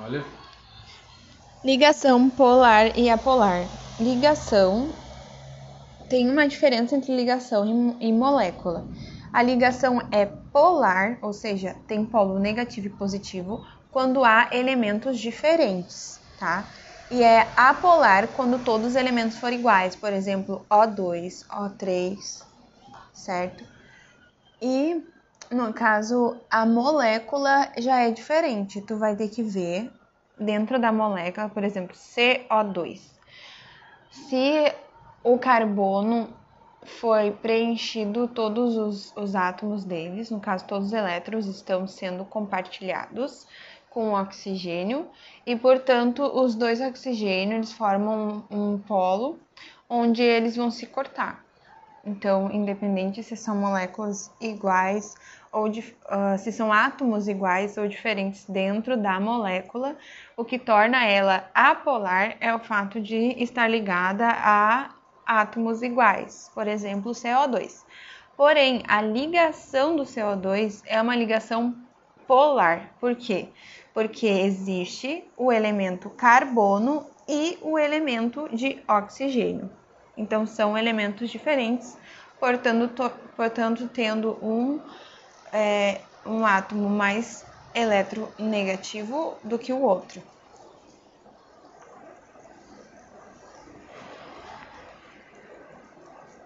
Olha. Ligação polar e apolar. Ligação tem uma diferença entre ligação e molécula. A ligação é polar, ou seja, tem polo negativo e positivo, quando há elementos diferentes, tá? E é apolar quando todos os elementos forem iguais, por exemplo, O2, O3, certo? E no caso, a molécula já é diferente. Tu vai ter que ver dentro da molécula, por exemplo, CO2. Se o carbono foi preenchido todos os, os átomos deles, no caso, todos os elétrons estão sendo compartilhados com o oxigênio e, portanto, os dois oxigênios formam um, um polo onde eles vão se cortar. Então, independente se são moléculas iguais ou uh, se são átomos iguais ou diferentes dentro da molécula, o que torna ela apolar é o fato de estar ligada a átomos iguais, por exemplo, o CO2. Porém, a ligação do CO2 é uma ligação polar. Por quê? Porque existe o elemento carbono e o elemento de oxigênio. Então, são elementos diferentes, portanto, portanto tendo um é, um átomo mais eletronegativo do que o outro.